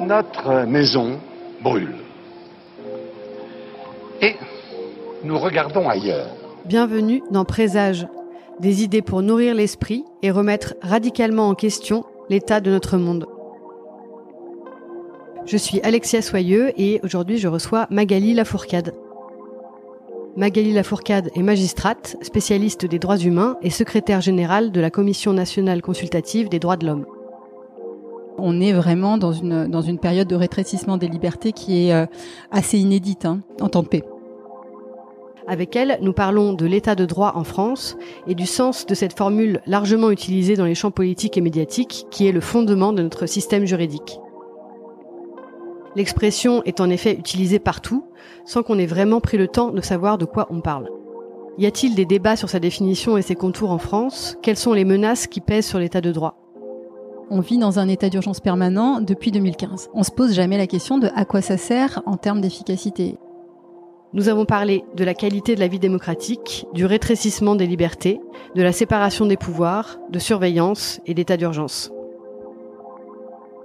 Notre maison brûle. Et nous regardons ailleurs. Bienvenue dans Présage, des idées pour nourrir l'esprit et remettre radicalement en question l'état de notre monde. Je suis Alexia Soyeux et aujourd'hui je reçois Magali Lafourcade. Magali Lafourcade est magistrate, spécialiste des droits humains et secrétaire générale de la Commission nationale consultative des droits de l'homme. On est vraiment dans une, dans une période de rétrécissement des libertés qui est euh, assez inédite hein, en temps de paix. Avec elle, nous parlons de l'état de droit en France et du sens de cette formule largement utilisée dans les champs politiques et médiatiques qui est le fondement de notre système juridique. L'expression est en effet utilisée partout, sans qu'on ait vraiment pris le temps de savoir de quoi on parle. Y a-t-il des débats sur sa définition et ses contours en France? Quelles sont les menaces qui pèsent sur l'état de droit? On vit dans un état d'urgence permanent depuis 2015. On se pose jamais la question de à quoi ça sert en termes d'efficacité. Nous avons parlé de la qualité de la vie démocratique, du rétrécissement des libertés, de la séparation des pouvoirs, de surveillance et d'état d'urgence.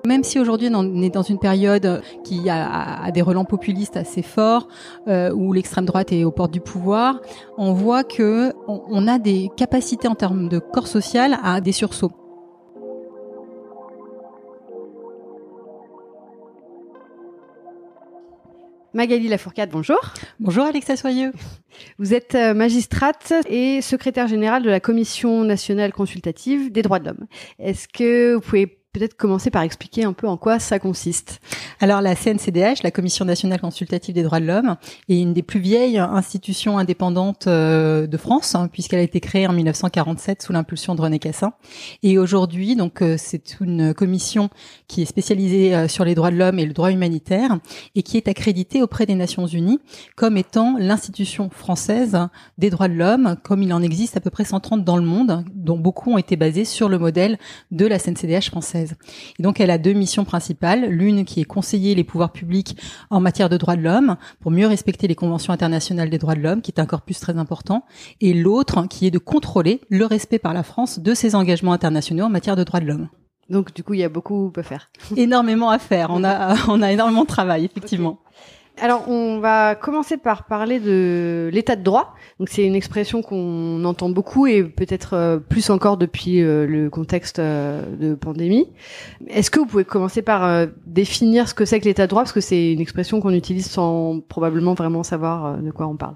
Même si aujourd'hui on est dans une période qui a, des relents populistes assez forts, euh, où l'extrême droite est aux portes du pouvoir, on voit que on a des capacités en termes de corps social à des sursauts. Magali Lafourcade, bonjour. Bonjour Alexa Soyeux. Vous êtes euh, magistrate et secrétaire générale de la Commission nationale consultative des droits de l'homme. Est-ce que vous pouvez peut-être commencer par expliquer un peu en quoi ça consiste. Alors la CNCDH, la Commission nationale consultative des droits de l'homme, est une des plus vieilles institutions indépendantes euh, de France, hein, puisqu'elle a été créée en 1947 sous l'impulsion de René Cassin. Et aujourd'hui, donc euh, c'est une commission qui est spécialisée euh, sur les droits de l'homme et le droit humanitaire, et qui est accréditée auprès des Nations Unies comme étant l'institution française des droits de l'homme, comme il en existe à peu près 130 dans le monde, dont beaucoup ont été basés sur le modèle de la CNCDH française. Et donc elle a deux missions principales, l'une qui est conseiller les pouvoirs publics en matière de droits de l'homme pour mieux respecter les conventions internationales des droits de l'homme, qui est un corpus très important, et l'autre qui est de contrôler le respect par la France de ses engagements internationaux en matière de droits de l'homme. Donc du coup, il y a beaucoup à faire. Énormément à faire. On a on a énormément de travail effectivement. Alors, on va commencer par parler de l'état de droit. Donc, c'est une expression qu'on entend beaucoup et peut-être euh, plus encore depuis euh, le contexte euh, de pandémie. Est-ce que vous pouvez commencer par définir ce que c'est que l'état de droit? Parce que c'est une expression qu'on utilise sans probablement vraiment savoir de quoi on parle.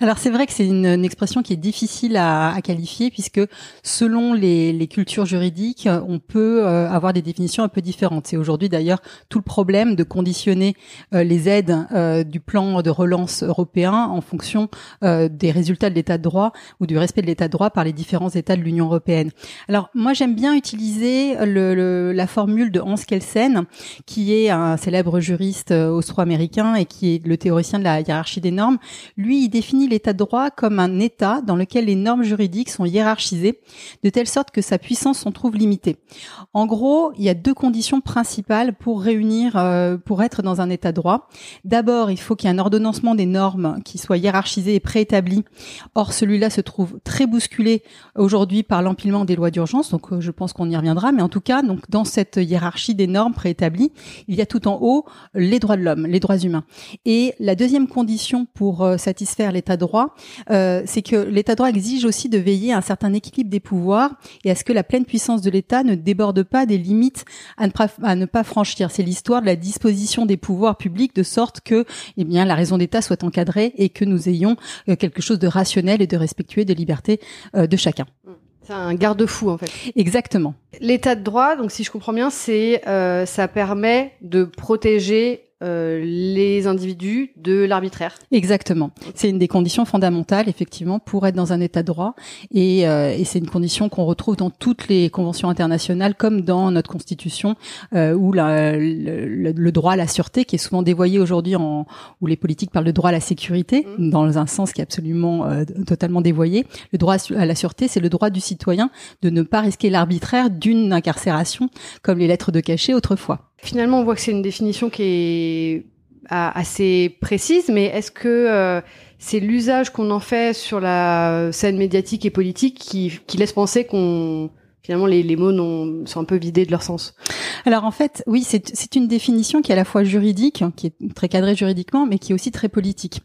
Alors, c'est vrai que c'est une, expression qui est difficile à, qualifier puisque selon les, les, cultures juridiques, on peut avoir des définitions un peu différentes. C'est aujourd'hui d'ailleurs tout le problème de conditionner les aides euh, du plan de relance européen en fonction euh, des résultats de l'état de droit ou du respect de l'état de droit par les différents États de l'Union européenne. Alors moi j'aime bien utiliser le, la formule de Hans Kelsen, qui est un célèbre juriste euh, austro-américain et qui est le théoricien de la hiérarchie des normes. Lui, il définit l'état de droit comme un État dans lequel les normes juridiques sont hiérarchisées de telle sorte que sa puissance s'en trouve limitée. En gros, il y a deux conditions principales pour réunir, pour être dans un État de droit. D'abord D'abord, il faut qu'il y ait un ordonnancement des normes qui soit hiérarchisé et préétabli. Or, celui-là se trouve très bousculé aujourd'hui par l'empilement des lois d'urgence. Donc, euh, je pense qu'on y reviendra. Mais en tout cas, donc dans cette hiérarchie des normes préétablies, il y a tout en haut les droits de l'homme, les droits humains. Et la deuxième condition pour euh, satisfaire l'état de droit, euh, c'est que l'état de droit exige aussi de veiller à un certain équilibre des pouvoirs et à ce que la pleine puissance de l'État ne déborde pas des limites à ne pas, à ne pas franchir. C'est l'histoire de la disposition des pouvoirs publics de sorte que eh bien la raison d'État soit encadrée et que nous ayons euh, quelque chose de rationnel et de respectueux des libertés euh, de chacun. C'est un garde-fou en fait. Exactement. L'état de droit, donc si je comprends bien, c'est euh, ça permet de protéger euh, les individus de l'arbitraire. Exactement. C'est une des conditions fondamentales, effectivement, pour être dans un état de droit. Et, euh, et c'est une condition qu'on retrouve dans toutes les conventions internationales, comme dans notre constitution, euh, où la, le, droit à la sûreté, qui est souvent dévoyé aujourd'hui, en, où les politiques parlent de droit à la sécurité, mmh. dans un sens qui est absolument euh, totalement dévoyé. Le droit à la sûreté, c'est le droit du citoyen de ne pas risquer l'arbitraire d'une incarcération, comme les lettres de cachet autrefois. Finalement, on voit que c'est une définition qui est assez précises, mais est-ce que c'est l'usage qu'on en fait sur la scène médiatique et politique qui laisse penser qu'on finalement les, les mots sont un peu vidés de leur sens. Alors en fait, oui, c'est une définition qui est à la fois juridique, qui est très cadrée juridiquement, mais qui est aussi très politique.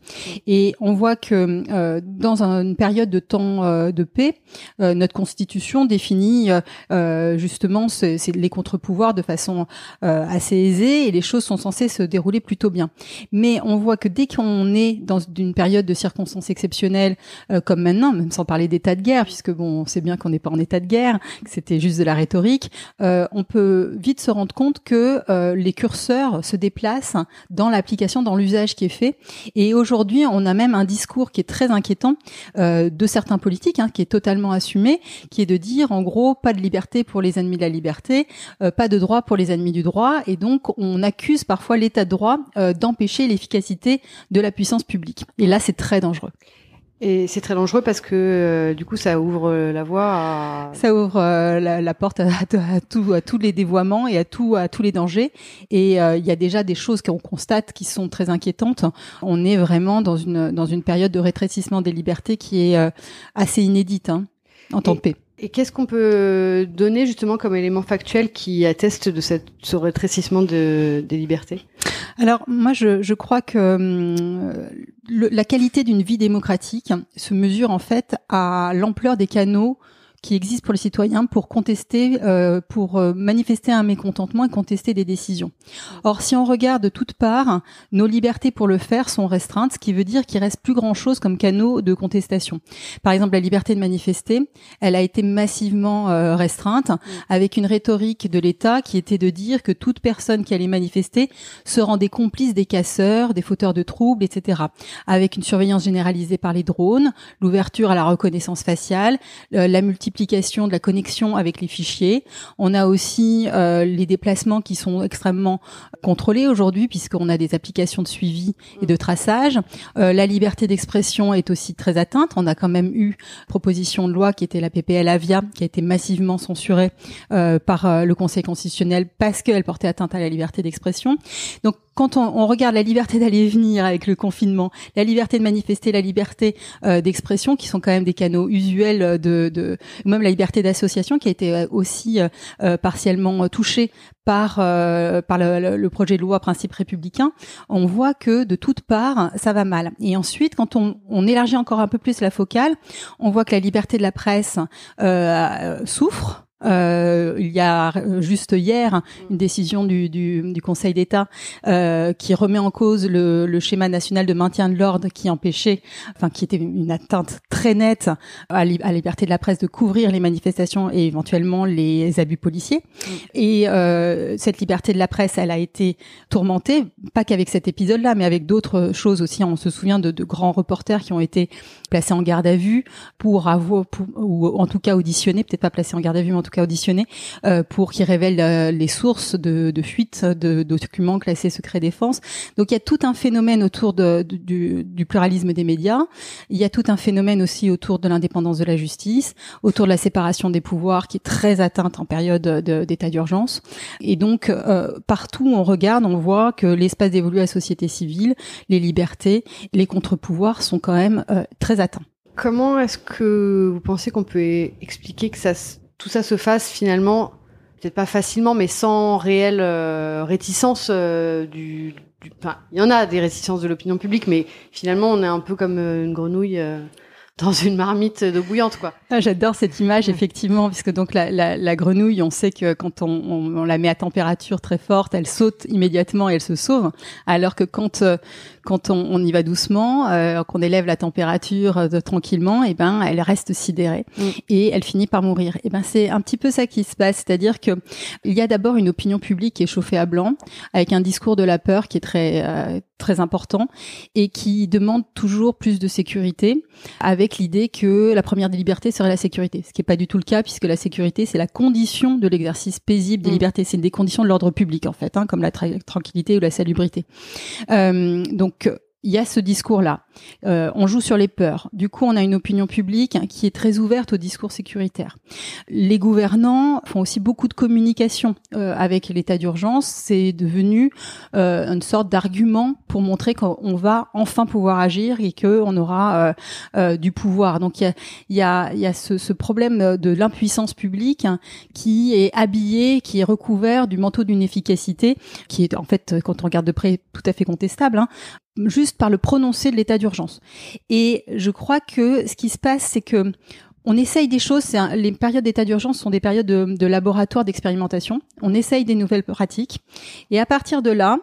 Et on voit que euh, dans une période de temps euh, de paix, euh, notre constitution définit euh, justement c'est les contre-pouvoirs de façon euh, assez aisée et les choses sont censées se dérouler plutôt bien. Mais on voit que dès qu'on est dans une période de circonstances exceptionnelles, comme maintenant, même sans parler d'état de guerre, puisque bon, on sait bien qu'on n'est pas en état de guerre, c'était juste de la rhétorique, euh, on peut vite se rendre compte que euh, les curseurs se déplacent dans l'application, dans l'usage qui est fait. Et aujourd'hui, on a même un discours qui est très inquiétant euh, de certains politiques, hein, qui est totalement assumé, qui est de dire en gros pas de liberté pour les ennemis de la liberté, pas de droit pour les ennemis du droit, et donc on accuse parfois l'État de droit d'empêcher l'efficacité de la puissance publique. Et là, c'est très dangereux. Et c'est très dangereux parce que euh, du coup, ça ouvre euh, la voie à... Ça ouvre euh, la, porte à, à, tout, à tous les dévoiements et à, tout, à tous les dangers. Et il y a déjà des choses qu'on constate qui sont très inquiétantes. On est vraiment dans une, dans une période de rétrécissement des libertés qui est assez inédite hein, en temps de paix. Et qu'est-ce qu'on peut donner justement comme élément factuel qui atteste de ce rétrécissement de, des libertés? Alors moi, je, crois que hum, la qualité d'une vie démocratique se mesure en fait à l'ampleur des canaux qui existe pour les citoyens pour contester, euh, pour euh, manifester un mécontentement et contester des décisions. Or, si on regarde de toutes parts, nos libertés pour le faire sont restreintes, ce qui veut dire qu'il reste plus grand chose comme canaux de contestation. Par exemple, la liberté de manifester, elle a été massivement euh, restreinte, avec une rhétorique de l'État qui était de dire que toute personne qui allait manifester se rendait complice des casseurs, des fauteurs de troubles, etc. Avec une surveillance généralisée par les drones, l'ouverture à la reconnaissance faciale, la multiplication multiplication de la connexion avec les fichiers. On a aussi euh, les déplacements qui sont extrêmement contrôlés aujourd'hui puisqu'on a des applications de suivi et de traçage. Euh, la liberté d'expression est aussi très atteinte. On a quand même eu proposition de loi qui était la PPL Avia qui a été massivement censurée euh, par le Conseil constitutionnel parce qu'elle portait atteinte à la liberté d'expression. Quand on, regarde la liberté d'aller et venir avec le confinement, la liberté de manifester, la liberté euh, d'expression, qui sont quand même des canaux usuels de, de même la liberté d'association, qui a été euh, aussi euh, partiellement touchée par par le, projet de loi principe républicain, on voit que de toutes parts ça va mal. Et ensuite, quand on élargit encore un peu plus la focale, on voit que la liberté de la presse souffre euh, il y a juste hier une décision du, du, du Conseil d'État euh, qui remet en cause le, le, schéma national de maintien de l'ordre qui empêchait, enfin qui était une atteinte très nette à, la liberté de la presse de couvrir les manifestations et éventuellement les abus policiers. Et euh, cette liberté de la presse, elle a été tourmentée, pas qu'avec cet épisode-là, mais avec d'autres choses aussi. On se souvient de, de, grands reporters qui ont été placés en garde à vue pour avoir, ou en tout cas auditionnés, peut-être pas placés en garde à vue, mais en tout cas auditionné euh, pour qu'il révèle euh, les sources de, de fuite de, documents classés secret défense. Donc il y a tout un phénomène autour de, du, du, pluralisme des médias. Il y a tout un phénomène aussi autour de l'indépendance de la justice, autour de la séparation des pouvoirs qui est très atteinte en période d'état d'urgence. Et donc euh, partout on regarde, on voit que l'espace d'évoluer à la société civile, les libertés, les contre-pouvoirs sont quand même très atteints. Comment est-ce que vous pensez qu'on peut expliquer que ça tout ça se fasse finalement, peut-être pas facilement, mais sans réelle euh, réticence euh, du, Enfin, il y en a des réticences de l'opinion publique, mais finalement, on est un peu comme euh, une grenouille dans une marmite d'eau bouillante, quoi. Ah, J'adore cette image, effectivement, puisque donc la, la, la, grenouille, on sait que quand on, on, on, la met à température très forte, elle saute immédiatement et elle se sauve, alors que quand quand on, on y va doucement, euh, qu'on élève la température euh, tranquillement, et eh ben elle reste sidérée mm. et elle finit par mourir. Et eh ben c'est un petit peu ça qui se passe, c'est-à-dire que il y a d'abord une opinion publique qui est chauffée à blanc, avec un discours de la peur qui est très euh, très important et qui demande toujours plus de sécurité, avec l'idée que la première des libertés serait la sécurité, ce qui n'est pas du tout le cas puisque la sécurité c'est la condition de l'exercice paisible des mm. libertés, c'est une des conditions de l'ordre public en fait, hein, comme la tranquillité ou la salubrité. Euh, donc donc il y a ce discours-là. Euh, on joue sur les peurs. Du coup, on a une opinion publique qui est très ouverte au discours sécuritaire. Les gouvernants font aussi beaucoup de communication euh, avec l'état d'urgence. C'est devenu euh, une sorte d'argument pour montrer qu'on va enfin pouvoir agir et que on aura du pouvoir. Donc il y a, y a, y a ce, ce, problème de l'impuissance publique qui est habillé, qui est recouvert du manteau d'une efficacité qui est en fait, quand on regarde de près, tout à fait contestable. Hein juste par le prononcé de l'état d'urgence. Et je crois que ce qui se passe, c'est que on essaye des choses. les périodes d'état d'urgence sont des périodes de, de laboratoire d'expérimentation. On essaye des nouvelles pratiques. Et à partir de là,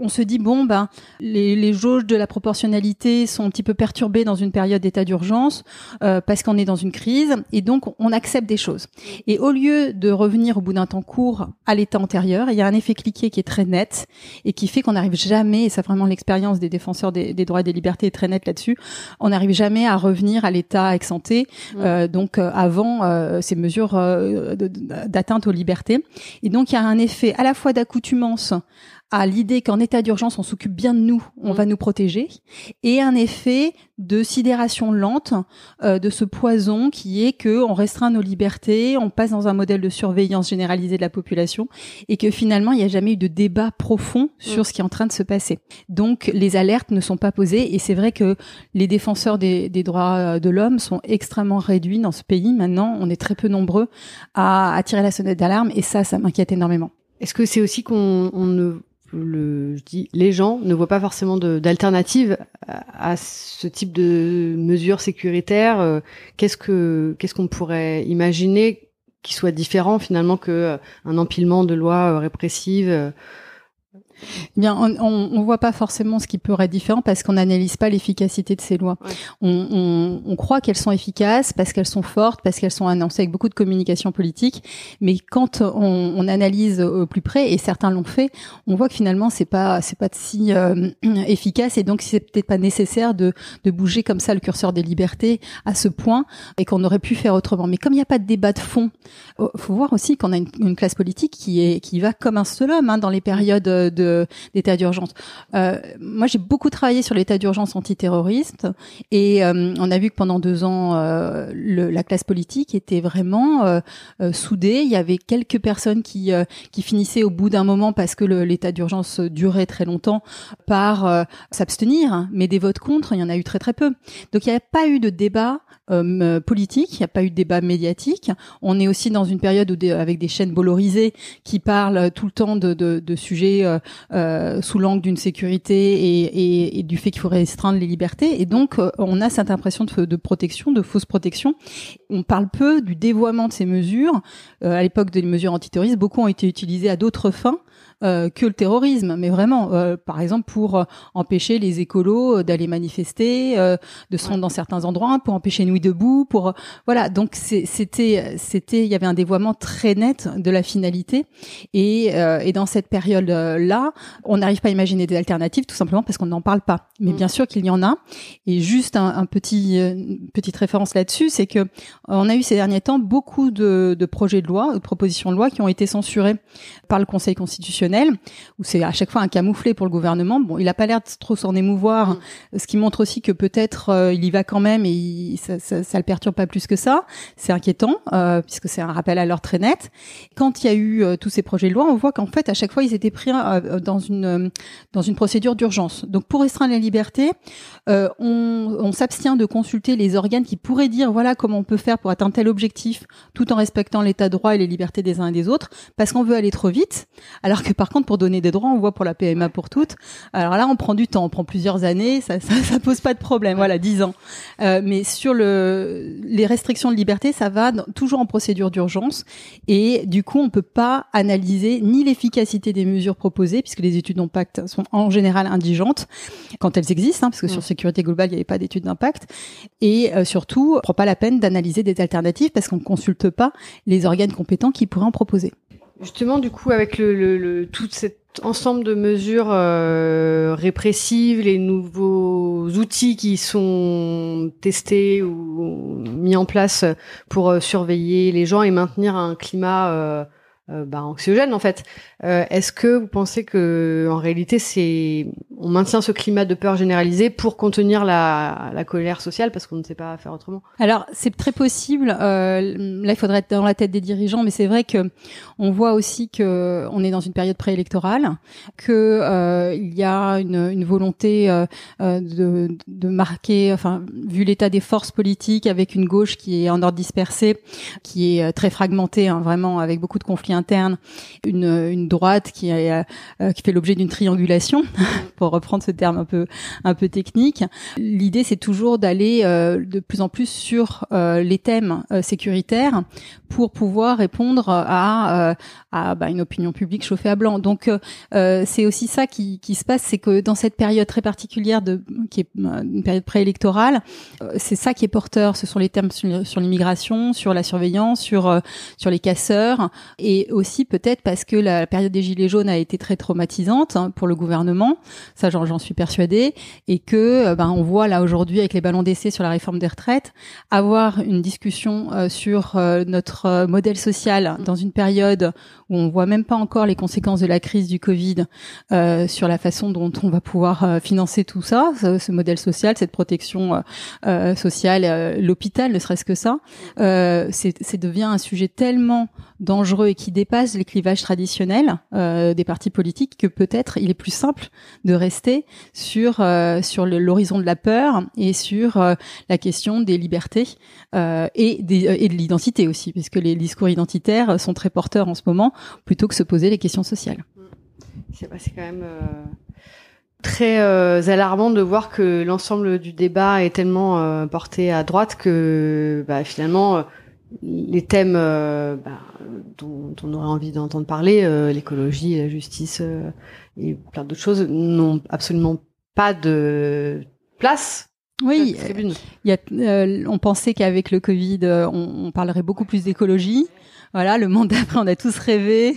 on se dit bon ben les, les, jauges de la proportionnalité sont un petit peu perturbées dans une période d'état d'urgence euh, parce qu'on est dans une crise et donc on accepte des choses. Et au lieu de revenir au bout d'un temps court à l'état antérieur, il y a un effet cliqué qui est très net et qui fait qu'on n'arrive jamais, et ça vraiment l'expérience des défenseurs des, droits et des libertés est très nette là-dessus, on n'arrive jamais à revenir à l'état ex euh, donc euh, avant euh, ces mesures d'atteinte aux libertés. Et donc il y a un effet à la fois d'accoutumance à l'idée qu'en état d'urgence, on s'occupe bien de nous, on mm. va nous protéger, et un effet de sidération lente euh, de ce poison qui est que on restreint nos libertés, on passe dans un modèle de surveillance généralisée de la population, et que finalement, il n'y a jamais eu de débat profond sur mm. ce qui est en train de se passer. Donc, les alertes ne sont pas posées, et c'est vrai que les défenseurs des, des droits euh, de l'homme sont extrêmement réduits dans ce pays. Maintenant, on est très peu nombreux à, à tirer la sonnette d'alarme, et ça, ça m'inquiète énormément. Est-ce que c'est aussi qu'on ne les gens ne voient pas forcément d'alternative à, ce type de mesures sécuritaires. Euh, qu'est-ce que qu'est-ce qu'on pourrait imaginer qui soit différent finalement que euh, un empilement de lois euh, répressives eh bien, on, on, voit pas forcément ce qui pourrait être différent parce qu'on n'analyse pas l'efficacité de ces lois. On, on, on, croit qu'elles sont efficaces parce qu'elles sont fortes, parce qu'elles sont annoncées avec beaucoup de communication politique. Mais quand on, analyse au plus près, et certains l'ont fait, on voit que finalement c'est pas c'est pas si euh, efficace et donc c'est peut-être pas nécessaire de, de bouger comme ça le curseur des libertés à ce point et qu'on aurait pu faire autrement. Mais comme il n'y a pas de débat de fond, oh, faut voir aussi qu'on a une, une, classe politique qui est qui va comme un seul homme hein, dans les périodes de d'état d'urgence. Euh, moi, j'ai beaucoup travaillé sur l'état d'urgence antiterroriste et euh, on a vu que pendant deux ans, euh, le, la classe politique était vraiment euh, soudée. Il y avait quelques personnes qui qui finissaient au bout d'un moment parce que l'état d'urgence durait très longtemps par s'abstenir, mais des votes contre, il y en a eu très très peu. Donc il n'y a pas eu de débat euh, politique, il n'y a pas eu de débat médiatique. On est aussi dans une période où avec des chaînes bolorisées qui parlent tout le temps de, de, de sujets euh, euh sous l'angle d'une sécurité et, et, et, du fait qu'il faut restreindre les libertés. Et donc, euh, on a cette impression de, protection, de fausse protection. On parle peu du dévoiement de ces mesures. à l'époque des mesures antiterroristes, beaucoup ont été utilisées à d'autres fins euh, que le terrorisme, mais vraiment, euh, par exemple, pour euh, empêcher les écolos d'aller manifester, de se rendre dans certains endroits, pour empêcher Nuit debout, pour voilà. Donc c'était c'était il y avait un dévoiement très net de la finalité et, et dans cette période là, on n'arrive pas à imaginer des alternatives tout simplement parce qu'on n'en parle pas. Mais mm. bien sûr qu'il y en a. Et juste un, un petit petite référence là-dessus, c'est que on a eu ces derniers temps beaucoup de, de projets de loi, de propositions de loi qui ont été censurés par le Conseil constitutionnel où c'est à chaque fois un camouflet pour le gouvernement. Bon, il a pas l'air de trop s'en émouvoir, mm. ce qui montre aussi que peut-être euh, il y va quand même et ça, ça, ça, le perturbe pas plus que ça. C'est inquiétant euh, puisque c'est un rappel à l'ordre très net. Quand il y a eu euh, tous ces projets de loi, on voit qu'en fait à chaque fois ils étaient pris dans une dans une procédure d'urgence. Donc pour restreindre la liberté, on, on s'abstient de consulter les organes qui pourraient dire voilà comment on peut faire pour atteindre tel objectif tout en respectant l'état de droit et les libertés des uns et des autres parce qu'on veut aller trop vite alors que par contre, pour donner des droits, on voit pour la PMA pour toutes. Alors là, on prend du temps, on prend plusieurs années, ça, ça, ça pose pas de problème. Voilà, dix ans. Euh, mais sur le, les restrictions de liberté, ça va toujours en procédure d'urgence. Et du coup, on peut pas analyser ni l'efficacité des mesures proposées, puisque les études d'impact sont en général indigentes quand elles existent, hein, parce que sur sécurité globale, il n'y avait pas d'études d'impact. Et euh, surtout, on prend pas la peine d'analyser des alternatives parce qu'on ne consulte pas les organes compétents qui pourraient en proposer. Justement, du coup, avec le, le, tout cet ensemble de mesures euh, répressives, les nouveaux outils qui sont testés ou mis en place pour euh, surveiller les gens et maintenir un climat euh, euh bah, anxiogène, en fait. Est-ce que vous pensez que, en réalité, c'est on maintient ce climat de peur généralisé pour contenir la, la colère sociale parce qu'on ne sait pas faire autrement? Alors c'est très possible. Euh, là, il faudrait être dans la tête des dirigeants, mais c'est vrai que on voit aussi que on est dans une période préélectorale, que euh, il y a une, une volonté euh, euh de, de marquer, enfin vu l'état des forces politiques, avec une gauche qui est en ordre dispersé, qui est euh, très fragmentée, hein, vraiment avec beaucoup de conflits une, droite qui, est, euh, qui fait l'objet d'une triangulation pour reprendre ce terme un peu technique. L'idée c'est toujours d'aller euh, de plus en plus sur euh, les thèmes euh, sécuritaires pour pouvoir répondre à, bah, une opinion publique chauffée à blanc. Donc c'est aussi ça qui, se passe, c'est que dans cette période très particulière qui est une période préélectorale, c'est ça qui est porteur. Ce sont les thèmes sur, l'immigration, sur la surveillance, sur les casseurs, aussi peut-être parce que la période des gilets jaunes a été très traumatisante hein, pour le gouvernement. Ça, j'en suis persuadée, et que ben on voit là aujourd'hui avec les ballons d'essai sur la réforme des retraites, avoir une discussion euh, sur euh, notre euh, modèle social dans une période où on voit même pas encore les conséquences de la crise du Covid sur la façon dont on va pouvoir financer tout ça, ce, modèle social, cette protection sociale, l'hôpital, ne serait-ce que ça, c'est devient un sujet tellement dangereux et qui dépasse les clivages traditionnels des partis politiques que peut-être il est plus simple de rester sur sur l'horizon de la peur et sur euh, la question des libertés euh, et, des, euh, et de l'identité aussi, puisque les discours identitaires sont très porteurs en ce moment, plutôt que se poser les questions sociales. C'est quand même très alarmant de voir que l'ensemble du débat est tellement porté à droite que bah, finalement les thèmes bah, dont, on aurait envie d'entendre parler, l'écologie, la justice et plein d'autres choses, n'ont absolument pas de place oui, il y a, euh, on pensait qu'avec le Covid, euh, on, on, parlerait beaucoup plus d'écologie. Voilà, le monde d'après, on a tous rêvé.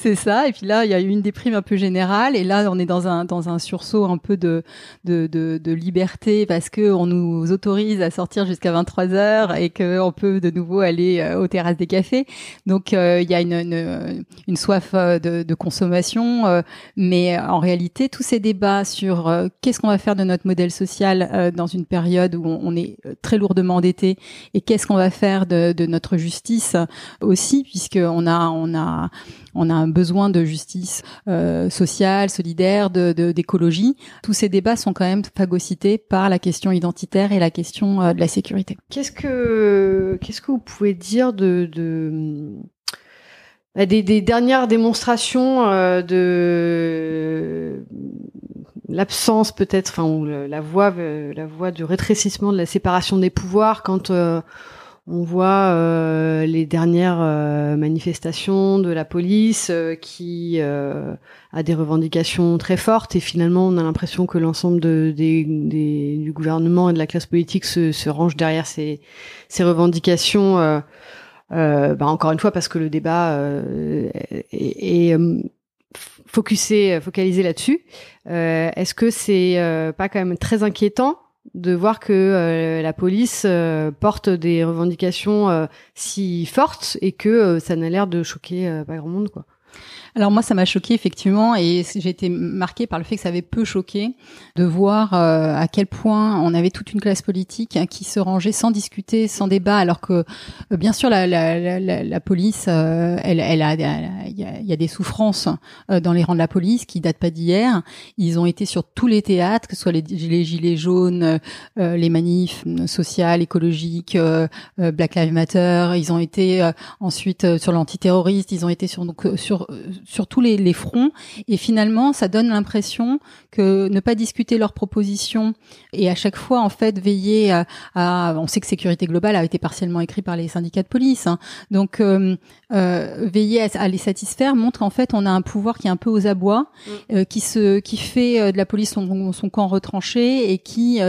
C'est ça. Et puis là, il y a eu une déprime un peu générale. Et là, on est dans un dans un sursaut un peu de de, de, de liberté parce que on nous autorise à sortir jusqu'à 23 heures et que on peut de nouveau aller euh, aux terrasses des cafés. Donc euh, il y a une, une, une soif euh, de, de consommation. mais en réalité, tous ces débats sur qu'est-ce qu'on va faire de notre modèle social dans une période où on, est très lourdement endetté et qu'est-ce qu'on va faire de, de notre justice aussi, puisque on a on a on a un besoin de justice euh, sociale, solidaire, d'écologie. Tous ces débats sont quand même phagocytés par la question identitaire et la question euh, de la sécurité. Qu'est-ce que qu'est-ce que vous pouvez dire de, de des, dernières démonstrations euh, de l'absence peut-être, enfin la voie la voie du rétrécissement de la séparation des pouvoirs quand on voit euh, les dernières euh, manifestations de la police euh, qui a des revendications très fortes et finalement on a l'impression que l'ensemble du gouvernement et de la classe politique se, se range derrière ces, revendications. bah encore une fois parce que le débat est, focalisé là-dessus. Est-ce que c'est pas quand même très inquiétant de voir que euh, la police euh, porte des revendications euh, si fortes et que ça n'a l'air de choquer pas grand monde quoi. Alors moi, ça m'a choqué effectivement, et j'ai été marquée par le fait que ça avait peu choqué de voir euh, à quel point on avait toute une classe politique hein, qui se rangeait sans discuter, sans débat, alors que euh, bien sûr la, la, police, euh, elle, a, il y a, des souffrances dans les rangs de la police qui datent pas d'hier. Ils ont été sur tous les théâtres, que ce soit les, les gilets jaunes, les manifs sociales, écologiques, Black Lives Matter. Ils ont été ensuite sur l'antiterroriste. Ils ont été sur donc sur sur tous les, fronts. Et finalement, ça donne l'impression que ne pas discuter leurs propositions et à chaque fois, en fait, veiller à, on sait que sécurité globale a été partiellement écrit par les syndicats de police. Hein. Donc, euh, euh, veiller à, les satisfaire montre en fait on a un pouvoir qui est un peu aux abois, mm. euh, qui se, qui fait de la police son, son camp retranché et qui,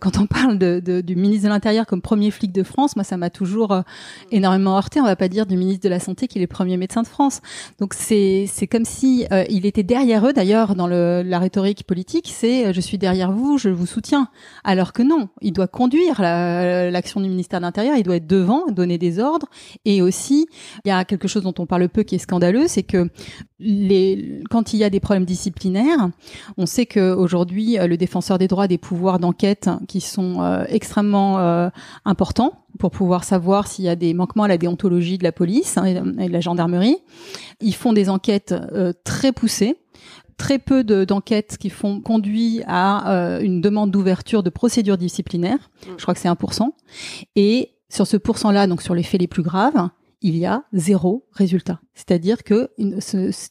quand on parle de, de, du ministre de l'Intérieur comme premier flic de France, moi ça m'a toujours énormément heurté. On va pas dire du ministre de la Santé qui est le premier médecin de France. Donc c'est c'est comme si euh, il était derrière eux. D'ailleurs, dans le, la rhétorique politique, c'est euh, je suis derrière vous, je vous soutiens. Alors que non, il doit conduire l'action du ministère de l'Intérieur, il doit être devant, donner des ordres. Et aussi, y a quelque chose dont on parle peu qui est scandaleux, c'est que les, quand il y a des problèmes disciplinaires, on sait que aujourd'hui le défenseur des droits a des pouvoirs d'enquête qui sont extrêmement importants pour pouvoir savoir s'il y a des manquements à la déontologie de la police hein, et de la gendarmerie. Ils font des enquêtes euh, très poussées très peu d'enquêtes qui font conduit à euh, une demande d'ouverture de procédures disciplinaires. Mm. Je crois que c'est 1%. Et sur ce pourcent-là, donc sur les faits les plus graves, il y a zéro résultat. C'est-à-dire que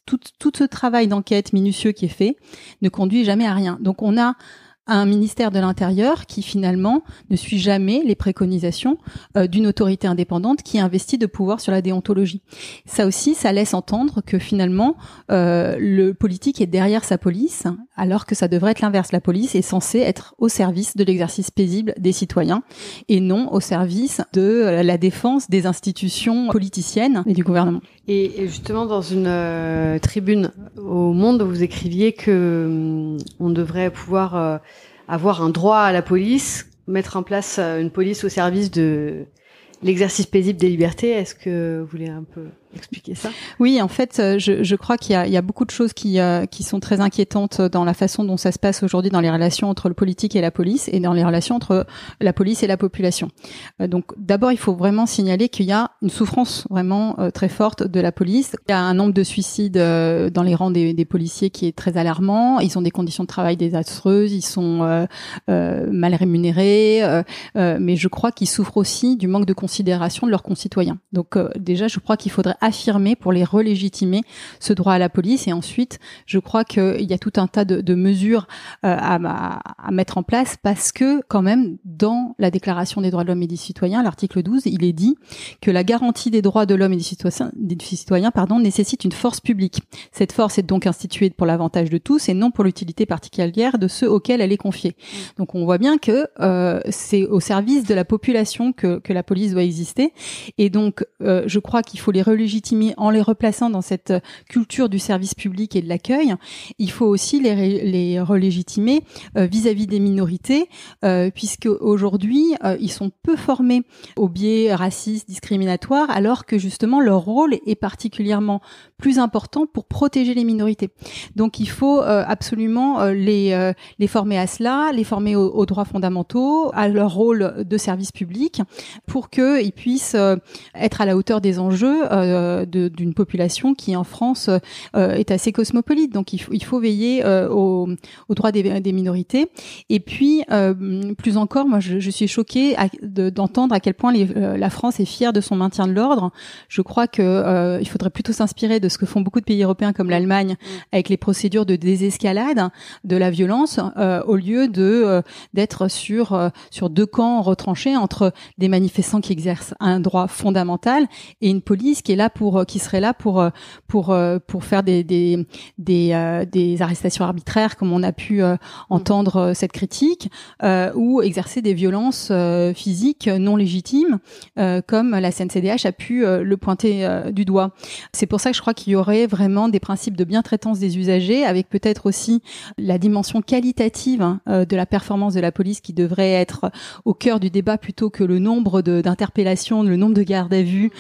tout, tout ce travail d'enquête minutieux qui est fait ne conduit jamais à rien. Donc on a un ministère de l'Intérieur qui finalement ne suit jamais les préconisations euh, d'une autorité indépendante qui investit de pouvoir sur la déontologie. Ça aussi, ça laisse entendre que finalement euh, le politique est derrière sa police, alors que ça devrait être l'inverse. La police est censée être au service de l'exercice paisible des citoyens et non au service de la défense des institutions politiciennes et du gouvernement. Et justement, dans une euh, tribune au Monde, vous écriviez que hum, on devrait pouvoir avoir un droit à la police, mettre en place euh, une police au service de l'exercice paisible des libertés. Est-ce que vous voulez un peu Oui, en fait, euh, je, je crois qu'il y, y a, beaucoup de choses qui, euh, qui sont très inquiétantes dans la façon dont ça se passe aujourd'hui dans les relations entre le politique et la police et dans les relations entre la police et la population. Euh, donc, d'abord, il faut vraiment signaler qu'il y a une souffrance vraiment très forte de la police. Il y a un nombre de suicides dans les rangs des, des, policiers qui est très alarmant. Ils ont des conditions de travail désastreuses, ils sont mal rémunérés, mais je crois qu'ils souffrent aussi du manque de considération de leurs concitoyens. Donc, déjà, je crois qu'il faudrait affirmer, pour les relégitimer, ce droit à la police. Et ensuite, je crois qu'il y a tout un tas de, mesures euh, à, mettre en place parce que quand même, dans la Déclaration des droits de l'homme et des citoyens, l'article 12, il est dit que la garantie des droits de l'homme et des citoyens, des citoyens pardon, nécessite une force publique. Cette force est donc instituée pour l'avantage de tous et non pour l'utilité particulière de ceux auxquels elle est confiée. Donc on voit bien que euh, c'est au service de la population que, la police doit exister. Et donc euh, je crois qu'il faut les en les replaçant dans cette culture du service public et de l'accueil, il faut aussi les, relégitimer euh, vis-à-vis des minorités, euh, puisque aujourd'hui euh, ils sont peu formés au biais raciste, discriminatoire, alors que justement leur rôle est particulièrement plus important pour protéger les minorités. Donc il faut absolument les former à cela, les former aux, aux, droits fondamentaux, à leur rôle de service public, pour qu'ils puissent être à la hauteur des enjeux euh, d'une population qui en France euh, est assez cosmopolite. Donc il faut, il faut veiller euh, aux, aux, droits des, des, minorités. Et puis plus encore, moi je, suis choquée d'entendre à quel point la France est fière de son maintien de l'ordre. Je crois que il faudrait plutôt s'inspirer de ce que font beaucoup de pays européens comme l'Allemagne avec les procédures de désescalade de la violence au lieu de d'être sur sur deux camps retranchés entre des manifestants qui exercent un droit fondamental et une police qui est là pour, euh, qui serait là pour euh, pour euh, pour faire des des des, des arrestations arbitraires, comme on a pu entendre cette critique, ou exercer des violences physiques non légitimes, comme la CNCDH a pu le pointer du doigt. C'est pour ça que je crois qu'il y aurait vraiment des principes de bien-traitance des usagers, avec peut-être aussi la dimension qualitative hein, de la performance de la police qui devrait être au cœur du débat plutôt que le nombre d'interpellations, le nombre de gardes à vue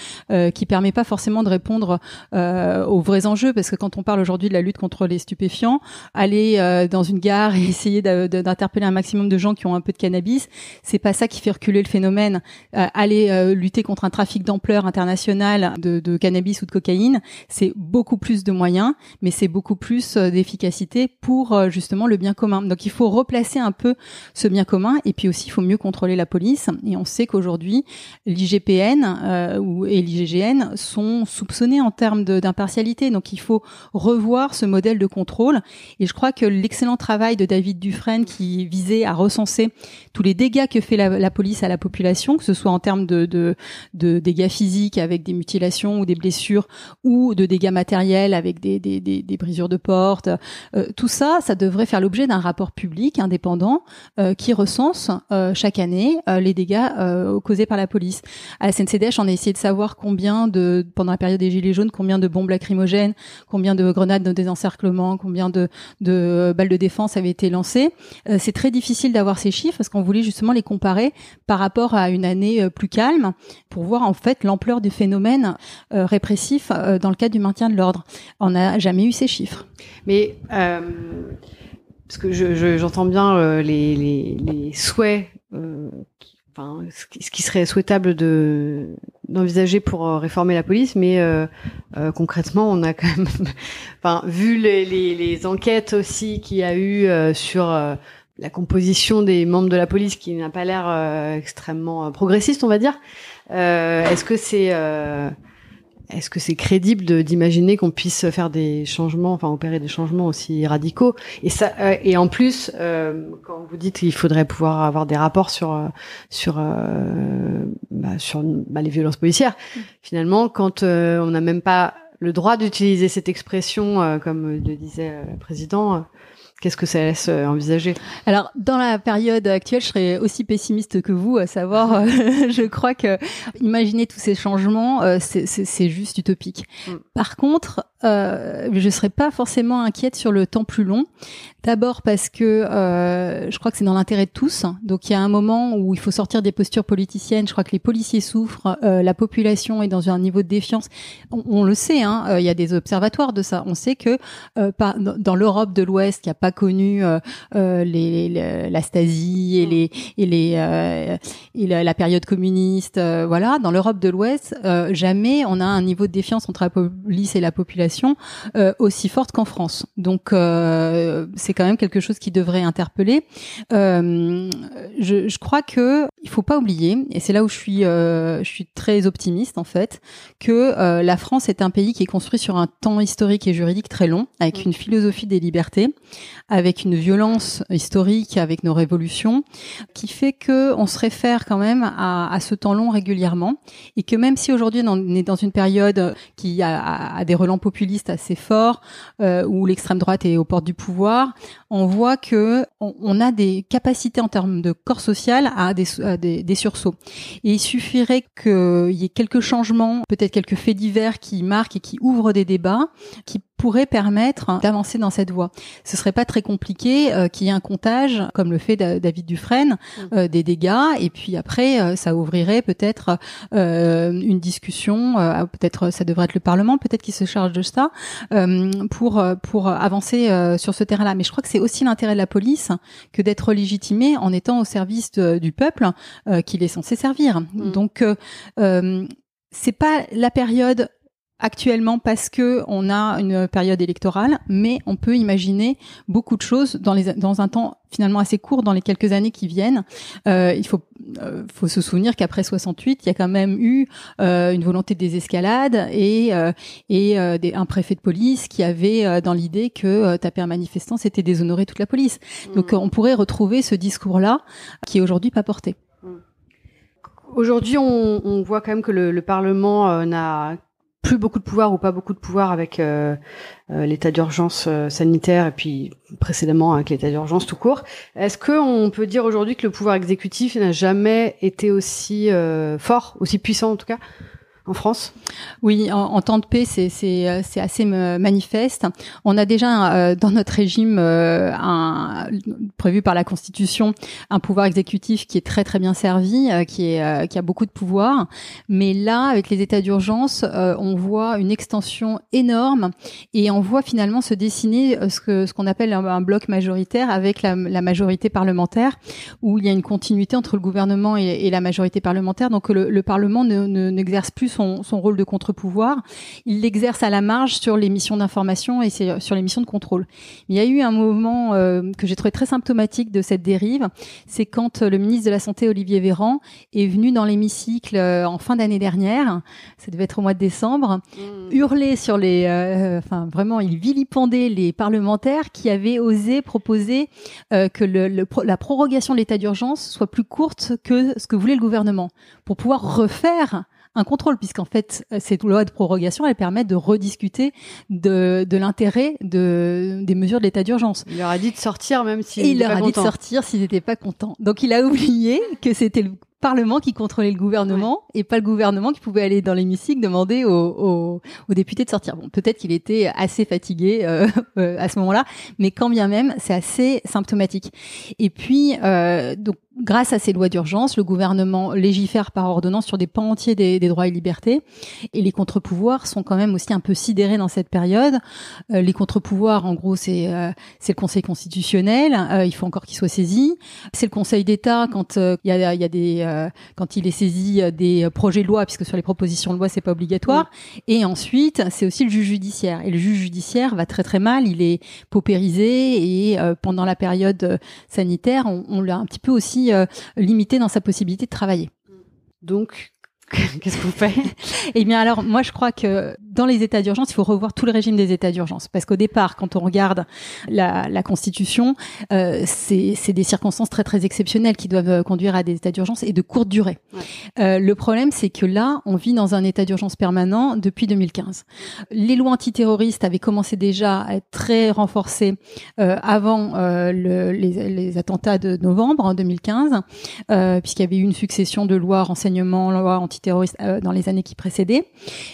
qui permet pas forcément de répondre euh, aux vrais enjeux, parce que quand on parle aujourd'hui de la lutte contre les stupéfiants, aller euh, dans une gare et essayer d'interpeller un maximum de gens qui ont un peu de cannabis, c'est pas ça qui fait reculer le phénomène. Euh, aller lutter contre un trafic d'ampleur international de, de, cannabis ou de cocaïne, c'est beaucoup plus de moyens, mais c'est beaucoup plus d'efficacité pour justement le bien commun. Donc il faut replacer un peu ce bien commun, et puis aussi il faut mieux contrôler la police. Et on sait qu'aujourd'hui l'IGPN ou et l'IGGN sont soupçonnés en termes d'impartialité. Donc il faut revoir ce modèle de contrôle. Et je crois que l'excellent travail de David Dufresne qui visait à recenser tous les dégâts que fait la, police à la population, que ce soit en termes de, dégâts physiques avec des mutilations ou des blessures, ou de dégâts matériels avec des, brisures de portes, euh, tout ça, ça devrait faire l'objet d'un rapport public indépendant euh, qui recense euh, chaque année les dégâts causés par la police. À la CNCDH, on a essayé de savoir combien de pendant la période des Gilets jaunes, combien de bombes lacrymogènes, combien de grenades de désencerclement, combien de, balles de défense avaient été lancées. c'est très difficile d'avoir ces chiffres parce qu'on voulait justement les comparer par rapport à une année plus calme pour voir en fait l'ampleur du phénomène répressif dans le cadre du maintien de l'ordre. On n'a jamais eu ces chiffres. Mais parce que j'entends je, bien euh, les, les, les, souhaits, euh, enfin, ce qui serait souhaitable de d'envisager pour euh, réformer la police, mais euh, euh, concrètement, on a quand même, enfin, vu les, les, les enquêtes aussi qu'il y a eu sur la composition des membres de la police, qui n'a pas l'air extrêmement progressiste, on va dire. Est-ce que c'est est-ce que c'est crédible d'imaginer qu'on puisse faire des changements, enfin opérer des changements aussi radicaux? Et ça, euh, et en plus, euh, quand vous dites qu'il faudrait pouvoir avoir des rapports sur euh, sur bah, sur bah, les violences policières, finalement, quand on n'a même pas le droit d'utiliser cette expression, comme le disait le président, Qu'est-ce que ça laisse euh, envisager? Alors, dans la période actuelle, je serais aussi pessimiste que vous, à savoir, euh, je crois que imaginer tous ces changements, euh, c'est juste utopique. Mm. Par contre, euh, je serais pas forcément inquiète sur le temps plus long. D'abord parce que euh, je crois que c'est dans l'intérêt de tous. Donc il y a un moment où il faut sortir des postures politiciennes. Je crois que les policiers souffrent, euh, la population est dans un niveau de défiance. On, le sait, hein, il y a des observatoires de ça. On sait que euh, dans l'Europe de l'Ouest qui a pas connu les, les, la Stasi et les et les et la, période communiste, voilà, dans l'Europe de l'Ouest, jamais on a un niveau de défiance entre la police et la population euh, aussi forte qu'en France. Donc euh, c'est quand même quelque chose qui devrait interpeller. Euh, je, je, crois que il faut pas oublier, et c'est là où je suis, je suis très optimiste en fait, que la France est un pays qui est construit sur un temps historique et juridique très long, avec une philosophie des libertés, avec une violence historique, avec nos révolutions, qui fait que on se réfère quand même à, à ce temps long régulièrement, et que même si aujourd'hui on est dans une période qui a, a des relents populaires assez fort, euh, où l'extrême droite est aux portes du pouvoir, on voit que on, a des capacités en termes de corps social à des, à des, des sursauts. Et il suffirait qu'il y ait quelques changements, peut-être quelques faits divers qui marquent et qui ouvrent des débats, qui pourrait permettre d'avancer dans cette voie. Ce serait pas très compliqué euh, qu'il y ait un comptage, comme le fait David Dufresne, mm. euh, des dégâts, et puis après, euh, ça ouvrirait peut-être une discussion, peut-être ça devrait être le Parlement, peut-être qui se charge de ça, pour pour avancer sur ce terrain-là. Mais je crois que c'est aussi l'intérêt de la police que d'être légitimé en étant au service du peuple qu'il est censé servir. Mm. Donc c'est pas la période actuellement parce que on a une période électorale, mais on peut imaginer beaucoup de choses dans, les, dans un temps finalement assez court, dans les quelques années qui viennent. Euh, il faut, euh, faut se souvenir qu'après 68, il y a quand même eu euh, une volonté de désescalade et, euh, et euh, des, un préfet de police qui avait dans l'idée que taper un manifestant, c'était déshonorer toute la police. Mmh. Donc on pourrait retrouver ce discours-là qui est aujourd'hui pas porté. Mmh. Aujourd'hui, on, on, voit quand même que le, le Parlement n'a plus beaucoup de pouvoir ou pas beaucoup de pouvoir avec euh, euh, l'état d'urgence euh, sanitaire et puis précédemment avec l'état d'urgence tout court. Est-ce que on peut dire aujourd'hui que le pouvoir exécutif n'a jamais été aussi fort, aussi puissant en tout cas? En France? Oui, en, temps de paix, c'est euh, assez manifeste. On a déjà euh, dans notre régime euh, prévu par la Constitution un pouvoir exécutif qui est très très bien servi, qui a beaucoup de pouvoir. Mais là, avec les états d'urgence, on voit une extension énorme et on voit finalement se dessiner ce qu'on appelle un, bloc majoritaire avec la, majorité parlementaire, où il y a une continuité entre le gouvernement et, la majorité parlementaire. Donc le, le Parlement ne n'exerce plus son, rôle de contre-pouvoir, il l'exerce à la marge sur les missions d'information et sur les missions de contrôle. Il y a eu un moment euh, que j'ai trouvé très symptomatique de cette dérive, c'est quand euh, le ministre de la Santé, Olivier Véran, est venu dans l'hémicycle euh, en fin d'année dernière, ça devait être au mois de décembre, mmh. hurler sur les... enfin, vraiment, il vilipendait les parlementaires qui avaient osé proposer que le, la prorogation de l'état d'urgence soit plus courte que ce que voulait le gouvernement, pour pouvoir refaire un contrôle, puisqu'en fait, cette loi de prorogation, elle permet de rediscuter de, de l'intérêt de, des mesures de l'état d'urgence. Il leur a dit de sortir, même s'il Il leur a dit de sortir s'ils n'étaient pas contents. Donc il a oublié que c'était le Parlement qui contrôlait le gouvernement et pas le gouvernement qui pouvait aller dans l'hémicycle demander aux, aux, députés de sortir. Bon, peut-être qu'il était assez fatigué euh, euh, à ce moment-là, mais quand bien même, c'est assez symptomatique. Et puis, euh, donc grâce à ces lois d'urgence, le gouvernement légifère par ordonnance sur des pans entiers des, droits et libertés. Et les contre-pouvoirs sont quand même aussi un peu sidérés dans cette période. Euh, les contre-pouvoirs, en gros, c'est euh, c'est le Conseil constitutionnel. Euh, il faut encore qu'il soit saisi. C'est le Conseil d'État quand il y a, y, a, des quand il est saisi des projets de loi, puisque sur les propositions de loi c'est pas obligatoire. Et ensuite, c'est aussi le juge judiciaire. Et le juge judiciaire va très très mal. Il est paupérisé et pendant la période sanitaire, on, on l'a un petit peu aussi euh, limité dans sa possibilité de travailler. Donc, Qu'est-ce qu'on fait? Eh bien, alors, moi, je crois que dans les états d'urgence, il faut revoir tout le régime des états d'urgence. Parce qu'au départ, quand on regarde la, la Constitution, euh, c'est des circonstances très, très exceptionnelles qui doivent euh, conduire à des états d'urgence et de courte durée. Euh, le problème, c'est que là, on vit dans un état d'urgence permanent depuis 2015. Les lois antiterroristes avaient commencé déjà à être très renforcées euh, avant le, les, les, attentats de novembre en 2015, puisqu'il y avait eu une succession de lois renseignement, lois anti terroristes euh, dans les années qui précédaient.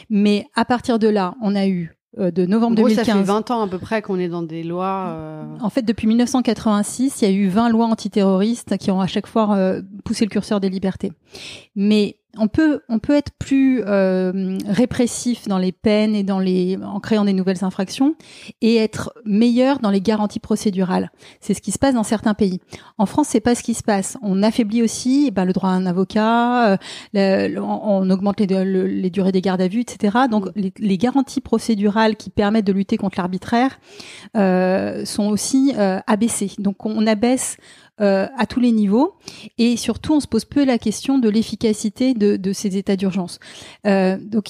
Mais à partir de là, on a eu euh, de novembre en gros, 2015. Ça fait 20 ans à peu près qu'on est dans des lois. Euh, en fait, depuis 1986, il y a eu 20 lois antiterroristes qui ont à chaque fois poussé le curseur des libertés. Mais on peut on peut être plus euh, répressif dans les peines et dans les en créant des nouvelles infractions et être meilleur dans les garanties procédurales. C'est ce qui se passe dans certains pays. En France, c'est pas ce qui se passe. On affaiblit aussi eh ben, le droit à un avocat, euh, on, augmente les, durées des gardes à vue, etc. Donc les, garanties procédurales qui permettent de lutter contre l'arbitraire euh, sont aussi abaissées. Donc on abaisse euh, à tous les niveaux. Et surtout, on se pose peu la question de l'efficacité de, ces états d'urgence. Euh, donc,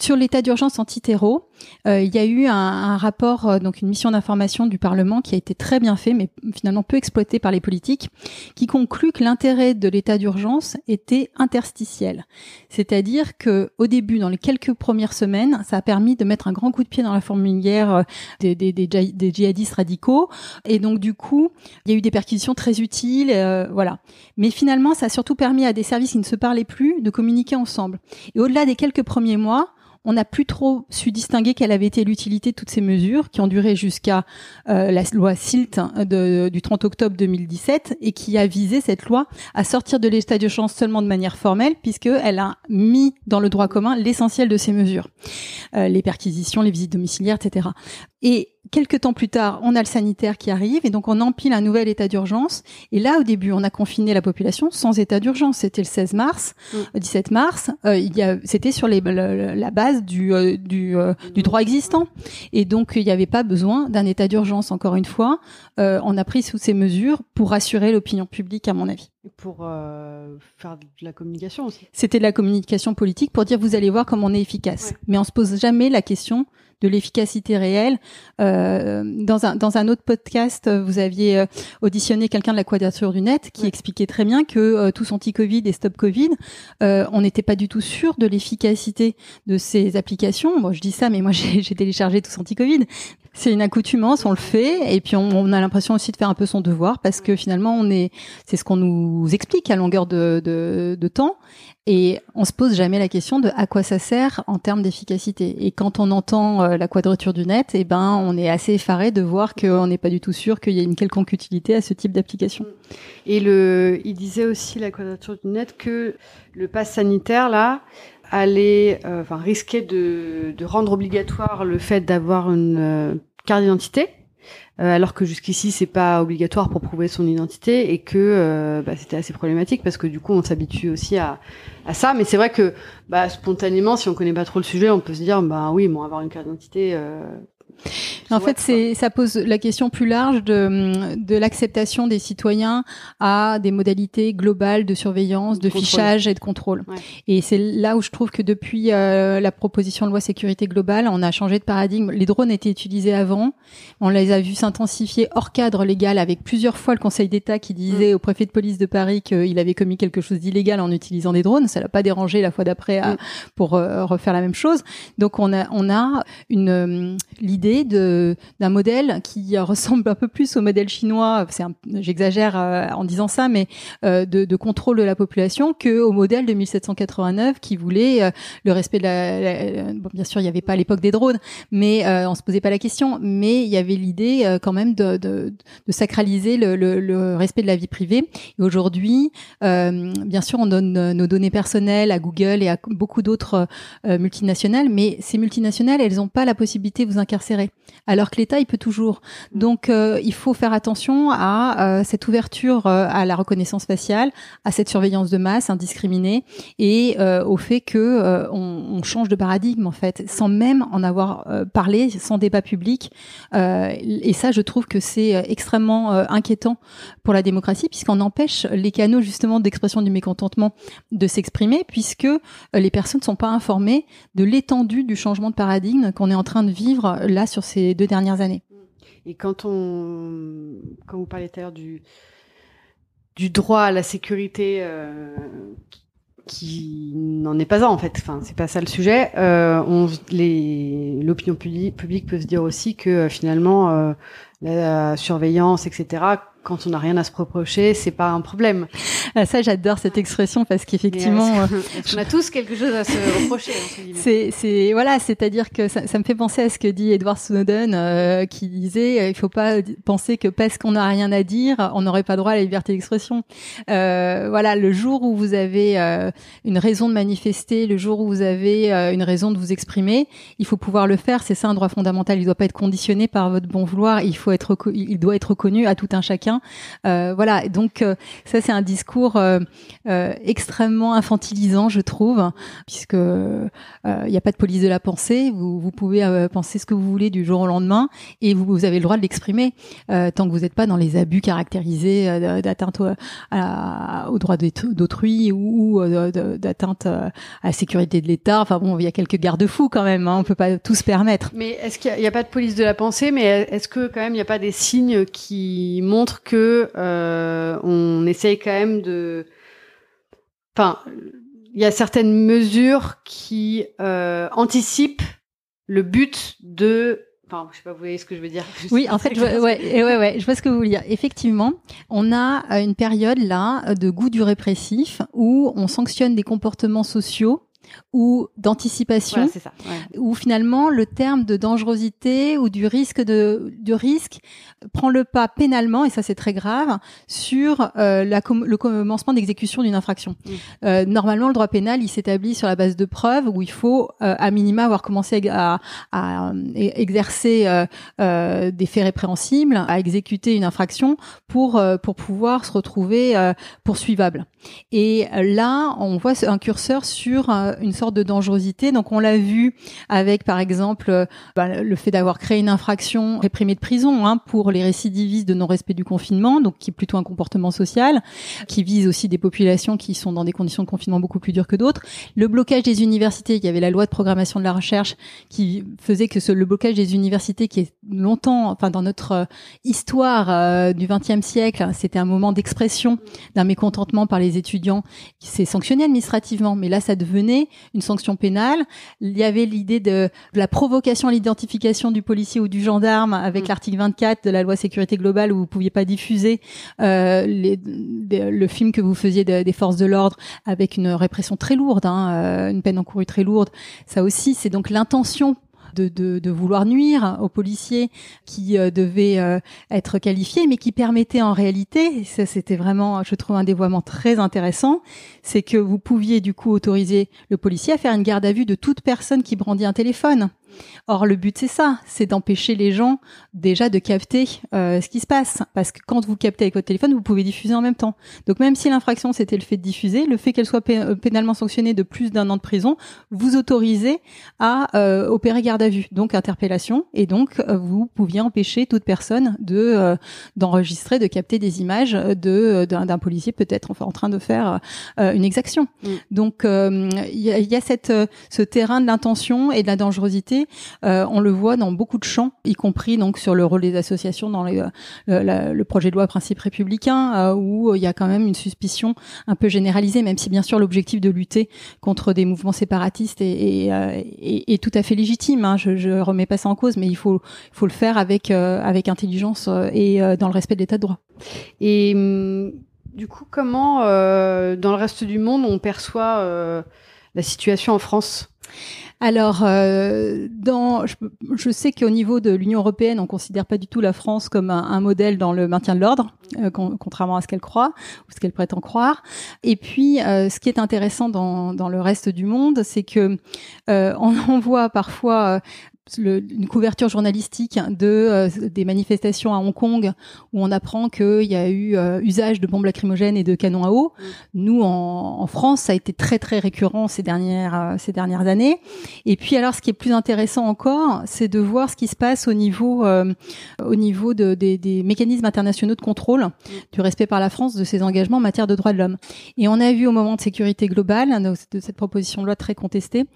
sur l'état d'urgence antiterro, euh, il y a eu un, un rapport, euh, donc une mission d'information du Parlement qui a été très bien fait, mais finalement peu exploité par les politiques, qui conclut que l'intérêt de l'état d'urgence était interstitiel. C'est-à-dire que au début, dans les quelques premières semaines, ça a permis de mettre un grand coup de pied dans la formulaire des, des, des, des djihadistes radicaux. Et donc, du coup, il y a eu des perquisitions très utile, euh, voilà. Mais finalement, ça a surtout permis à des services qui ne se parlaient plus de communiquer ensemble. Et au-delà des quelques premiers mois, on n'a plus trop su distinguer quelle avait été l'utilité de toutes ces mesures qui ont duré jusqu'à euh, la loi SILT du 30 octobre 2017 et qui a visé cette loi à sortir de l'état d'urgence seulement de manière formelle puisqu'elle a mis dans le droit commun l'essentiel de ces mesures. Euh, les perquisitions, les visites domiciliaires, etc. Et quelques temps plus tard, on a le sanitaire qui arrive et donc on empile un nouvel état d'urgence. Et là, au début, on a confiné la population sans état d'urgence. C'était le 16 mars, 17 mm. mars. Euh, il y a, c'était sur les, la, base du, euh, du, euh, du, droit existant. Et donc, il n'y avait pas besoin d'un état d'urgence. Encore une fois, on a pris toutes ces mesures pour rassurer l'opinion publique, à mon avis. pour faire de la communication aussi. C'était de la communication politique pour dire vous allez voir comment on est efficace. Mais on se pose jamais la question de l'efficacité réelle. Euh, dans, un, dans un autre podcast, vous aviez euh, auditionné quelqu'un de la Quadrature du Net qui expliquait très bien que euh, tous anti-Covid et stop Covid, euh, on n'était pas du tout sûr de l'efficacité de ces applications. Moi, je dis ça, mais moi, j'ai téléchargé tous anti-Covid. C'est une accoutumance, on le fait, et puis on, on a l'impression aussi de faire un peu son devoir parce que finalement, on est, c'est ce qu'on nous explique à longueur de, de, de temps. Et on se pose jamais la question de à quoi ça sert en termes d'efficacité. Et quand on entend euh, la quadrature du net, eh ben, on est assez effaré de voir qu'on n'est pas du tout sûr qu'il y ait une quelconque utilité à ce type d'application. Et le, il disait aussi la quadrature du net que le pass sanitaire là allait, euh, enfin, risquer de, de, rendre obligatoire le fait d'avoir une euh, carte d'identité alors que jusqu'ici c'est pas obligatoire pour prouver son identité et que euh, bah, c'était assez problématique parce que du coup on s'habitue aussi à, à ça. Mais c'est vrai que bah, spontanément, si on connaît pas trop le sujet, on peut se dire bah oui, bon avoir une carte d'identité, euh, en fait, c'est ça pose la question plus large de, de l'acceptation des citoyens à des modalités globales de surveillance, de, fichage et de contrôle. Et c'est là où je trouve que depuis euh, la proposition de loi sécurité globale, on a changé de paradigme. Les drones étaient utilisés avant, on les a vus s'intensifier hors cadre légal avec plusieurs fois le Conseil d'État qui disait mm. au préfet de police de Paris qu'il avait commis quelque chose d'illégal en utilisant des drones. Ça l'a pas dérangé la fois d'après mm. pour euh, refaire la même chose. Donc on a on a une l'idée d'un modèle qui ressemble un peu plus au modèle chinois. J'exagère en disant ça, mais de, de, contrôle de la population que au modèle de 1789 qui voulait le respect de la, bien sûr il n'y avait pas à l'époque des drones, mais on se posait pas la question, mais il y avait l'idée quand même de, de, sacraliser le, respect de la vie privée. Et aujourd'hui, bien sûr, on donne nos données personnelles à Google et à beaucoup d'autres multinationales, mais ces multinationales, elles n'ont pas la possibilité de vous incarcérer, alors que l'État, il peut toujours. Donc, euh, il faut faire attention à euh, cette ouverture euh, à la reconnaissance faciale, à cette surveillance de masse indiscriminée et au fait que on, change de paradigme en fait, sans même en avoir parlé, sans débat public. et ça, je trouve que c'est extrêmement inquiétant pour la démocratie, puisqu'on empêche les canaux justement d'expression du mécontentement de s'exprimer, puisque les personnes ne sont pas informées de l'étendue du changement de paradigme qu'on est en train de vivre là sur ces deux dernières années. Et quand on, quand vous parlez tout à l'heure du, du droit à la sécurité, euh, qui n'en est pas un en fait. Enfin, c'est pas ça le sujet. Euh, on, les, l'opinion publique, peut se dire aussi que euh, finalement la surveillance, etc quand on n'a rien à se reprocher, c'est pas un problème. Ah, ça, j'adore cette expression parce qu'effectivement, on a tous quelque chose à se reprocher. C'est, c'est voilà, c'est-à-dire que ça, ça, me fait penser à ce que dit Edward Snowden, euh, qui disait, euh, il faut pas penser que parce qu'on n'a rien à dire, on n'aurait pas droit à la liberté d'expression. Euh, voilà, le jour où vous avez euh, une raison de manifester, le jour où vous avez euh, une raison de vous exprimer, il faut pouvoir le faire. C'est ça un droit fondamental. Il doit pas être conditionné par votre bon vouloir. Il faut être, il doit être reconnu à tout un chacun euh, voilà, donc euh, ça c'est un discours euh, extrêmement infantilisant, je trouve, puisque il n'y a pas de police de la pensée. Vous, vous pouvez penser ce que vous voulez du jour au lendemain et vous, avez le droit de l'exprimer tant que vous n'êtes pas dans les abus caractérisés d'atteinte au, au droit d'autrui ou, d'atteinte à la sécurité de l'État. Enfin bon, il y a quelques garde-fous quand même. Hein, on peut pas tout se permettre. Mais est-ce qu'il n'y a, a, pas de police de la pensée Mais est-ce que quand même il n'y a pas des signes qui montrent que euh, on essaye quand même de, enfin, il y a certaines mesures qui euh, anticipent le but de Enfin, je sais pas, vous voyez ce que je veux dire. Oui, en fait, je vois, ouais, ouais, ouais, je vois ce que vous voulez dire. Effectivement, on a euh, une période là de goût du répressif où on sanctionne des comportements sociaux ou d'anticipation, où finalement le terme de dangerosité ou du risque de du risque prend le pas pénalement et ça c'est très grave sur euh, la le commencement d'exécution d'une infraction. Mm. Euh, normalement le droit pénal il s'établit sur la base de preuves où il faut euh, à minima avoir commencé à, à, exercer des faits répréhensibles, à exécuter une infraction pour pour pouvoir se retrouver poursuivable. Et là on voit un curseur sur une sorte de dangerosité. Donc on l'a vu avec par exemple euh, bah, le fait d'avoir créé une infraction réprimée de prison hein, pour les récidivistes de non-respect du confinement, donc qui est plutôt un comportement social, qui vise aussi des populations qui sont dans des conditions de confinement beaucoup plus dures que d'autres. Le blocage des universités, il y avait la loi de programmation de la recherche qui faisait que ce, le blocage des universités, qui est longtemps, enfin dans notre euh, histoire euh, du XXe siècle, c'était un moment d'expression d'un mécontentement par les étudiants, qui s'est sanctionné administrativement, mais là ça devenait une sanction pénale. Il y avait l'idée de, la provocation à l'identification du policier ou du gendarme avec mm. l'article 24 de la loi sécurité globale où vous pouviez pas diffuser euh, le film que vous faisiez des forces de l'ordre avec une répression très lourde, hein, euh, une peine encourue très lourde. Ça aussi, c'est donc l'intention de, vouloir nuire aux policiers qui euh, devaient euh, être qualifiés, mais qui permettait en réalité, ça c'était vraiment, je trouve un dévoiement très intéressant, c'est que vous pouviez du coup autoriser le policier à faire une garde à vue de toute personne qui brandit un téléphone. Or, le but, c'est ça, c'est d'empêcher les gens déjà de capter euh, ce qui se passe. Parce que quand vous captez avec votre téléphone, vous pouvez diffuser en même temps. Donc, même si l'infraction, c'était le fait de diffuser, le fait qu'elle soit euh, pénalement sanctionnée de plus d'un an de prison, vous autorisez à euh, opérer garde à vue, donc interpellation, et donc vous pouviez empêcher toute personne de d'enregistrer, de capter des images de d'un policier peut-être enfin, en train de faire une exaction. Mm. Donc, il y a, y, a, cette ce terrain de l'intention et de la dangerosité sécurité, on le voit dans beaucoup de champs, y compris donc sur le rôle des associations dans les, le, projet de loi principe républicain, où il y a quand même une suspicion un peu généralisée, même si bien sûr l'objectif de lutter contre des mouvements séparatistes est, est, est, tout à fait légitime. Hein. Je, je remets pas ça en cause, mais il faut, faut le faire avec avec intelligence et dans le respect de l'état de droit. Et hum, du coup, comment, euh, dans le reste du monde, on perçoit euh, la situation en France? Alors, euh, dans, je, sais qu'au niveau de l'Union européenne, on considère pas du tout la France comme un, modèle dans le maintien de l'ordre, contrairement à ce qu'elle croit ou ce qu'elle prétend croire. Et puis, ce qui est intéressant dans, dans le reste du monde, c'est que on, on, voit parfois le, une couverture journalistique de euh, des manifestations à Hong Kong où on apprend qu'il y a eu euh, usage de bombes lacrymogènes et de canons à eau. Mm. Nous, en, en, France, ça a été très très récurrent ces dernières euh, ces dernières années. Et puis alors, ce qui est plus intéressant encore, c'est de voir ce qui se passe au niveau au niveau de, des, des, mécanismes internationaux de contrôle mm. du respect par la France de ses engagements en matière de droits de l'homme. Et on a vu au moment de sécurité globale de cette proposition de loi très contestée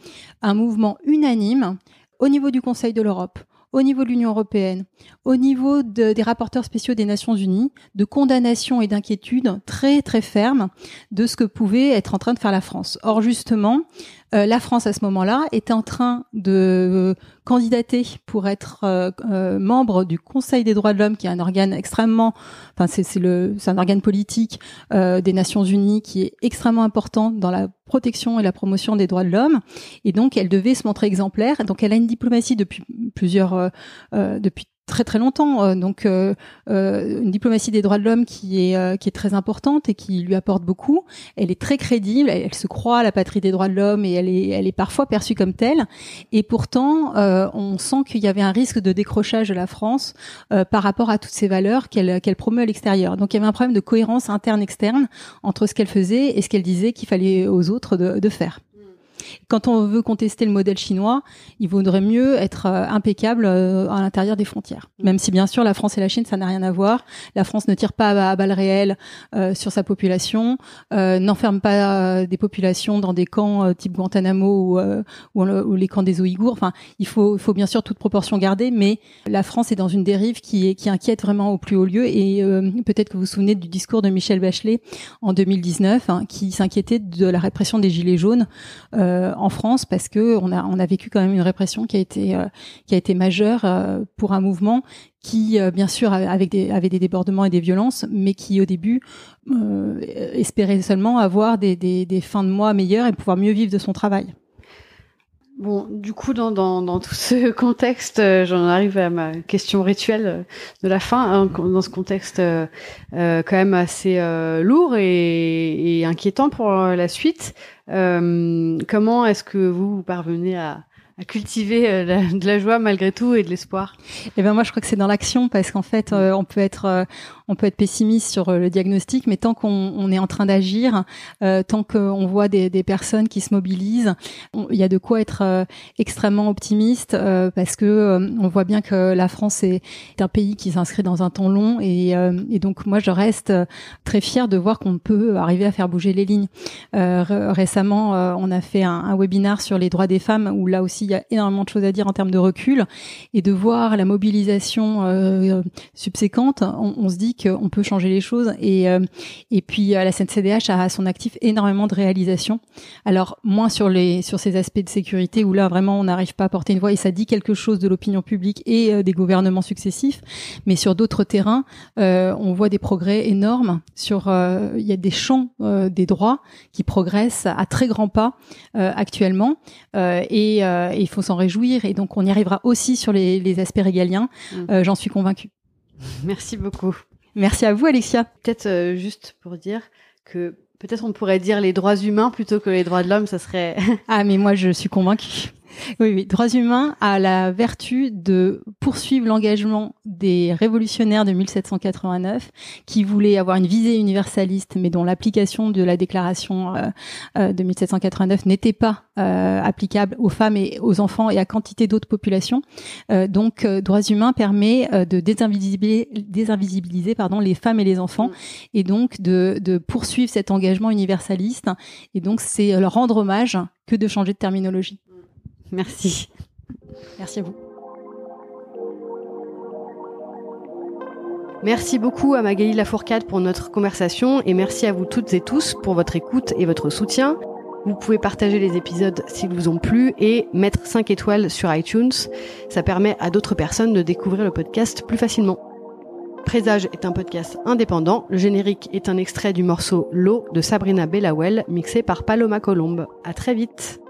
un mouvement unanime au niveau du Conseil de l'Europe, au niveau de l'Union européenne, au niveau des rapporteurs spéciaux des Nations Unies, de condamnation et d'inquiétude très très fermes de ce que pouvait être en train de faire la France. Or justement, euh, la France à ce moment-là était en train de candidater pour être euh, euh, membre du Conseil des droits de l'homme, qui est un organe extrêmement, enfin c'est un organe politique des Nations Unies qui est extrêmement important dans la protection et la promotion des droits de l'homme. Et donc elle devait se montrer exemplaire. Donc elle a une diplomatie depuis plusieurs, depuis très très longtemps. Euh, donc euh, euh, une diplomatie des droits de l'homme qui est qui est très importante et qui lui apporte beaucoup. Elle est très crédible. Elle, se croit à la patrie des droits de l'homme et elle est elle est parfois perçue comme telle. Et pourtant, on sent qu'il y avait un risque de décrochage de la France par rapport à toutes ces valeurs qu'elle qu'elle promeut à l'extérieur. Donc il y avait un problème de cohérence interne externe entre ce qu'elle faisait et ce qu'elle disait qu'il fallait aux autres de, de faire. Quand on veut contester le modèle chinois, il vaudrait mieux être euh, impeccable euh, à l'intérieur des frontières. Mm. Même si bien sûr la France et la Chine, ça n'a rien à voir. La France ne tire pas à balles réelles euh, sur sa population, n'enferme pas des populations dans des camps type Guantanamo ou, les camps des Ouïghours. Enfin, il faut, faut bien sûr toute proportion garder, mais la France est dans une dérive qui, est, qui inquiète vraiment au plus haut lieu. Et peut-être que vous vous souvenez du discours de Michel Bachelet en 2019, hein, qui s'inquiétait de la répression des gilets jaunes. Euh, en France parce que on a on a vécu quand même une répression qui a été euh, qui a été majeure euh, pour un mouvement qui bien sûr avec des avait des débordements et des violences mais qui au début espérait seulement avoir des, des, des fins de mois meilleures et pouvoir mieux vivre de son travail. Bon, du coup, dans, dans, dans tout ce contexte, j'en arrive à ma question rituelle de la fin. Hein, dans ce contexte euh, quand même assez lourd et, et, inquiétant pour la suite, euh, comment est-ce que vous, parvenez à, à cultiver euh, de la joie malgré tout et de l'espoir? Eh ben moi je crois que c'est dans l'action parce qu'en fait euh, on peut être on peut être pessimiste sur euh, le diagnostic, mais tant qu'on est en train d'agir, euh, tant qu'on voit des, personnes qui se mobilisent, il y a de quoi être euh, extrêmement optimiste parce que on voit bien que la France est, un pays qui s'inscrit dans un temps long et, donc moi je reste très fière de voir qu'on peut arriver à faire bouger les lignes. récemment, on a fait un, webinaire sur les droits des femmes où là aussi il y a énormément de choses à dire en termes de recul et de voir la mobilisation subséquente, on se dit qu'on peut changer les choses. Et, euh, et puis euh, la CNCDH a à son actif énormément de réalisations. Alors moins sur les sur ces aspects de sécurité où là vraiment on n'arrive pas à porter une voix et ça dit quelque chose de l'opinion publique et euh, des gouvernements successifs. Mais sur d'autres terrains, on voit des progrès énormes. Sur il y a des champs des droits qui progressent à très grands pas actuellement et il faut s'en réjouir. Et donc on y arrivera aussi sur les, les aspects régaliens. Mmh. J'en suis convaincue. Merci beaucoup. Merci à vous, Alexia. Peut-être euh, juste pour dire que peut-être on pourrait dire les droits humains plutôt que les droits de l'homme, ça serait. ah, mais moi, je suis convaincue. Oui, oui. Droits humains a la vertu de poursuivre l'engagement des révolutionnaires de 1789 qui voulaient avoir une visée universaliste, mais dont l'application de la déclaration euh, euh, de 1789 n'était pas euh, applicable aux femmes et aux enfants et à quantité d'autres populations. donc, droits humains permet de désinvisibiliser, désinvisibiliser pardon, les femmes et les enfants et donc de, de poursuivre cet engagement universaliste. Et donc, c'est leur rendre hommage que de changer de terminologie. Merci. Merci à vous. Merci beaucoup à Magali Lafourcade pour notre conversation et merci à vous toutes et tous pour votre écoute et votre soutien. Vous pouvez partager les épisodes s'ils vous ont plu et mettre 5 étoiles sur iTunes. Ça permet à d'autres personnes de découvrir le podcast plus facilement. Présage est un podcast indépendant. Le générique est un extrait du morceau L'eau de Sabrina Bellawell mixé par Paloma Colombe. À très vite.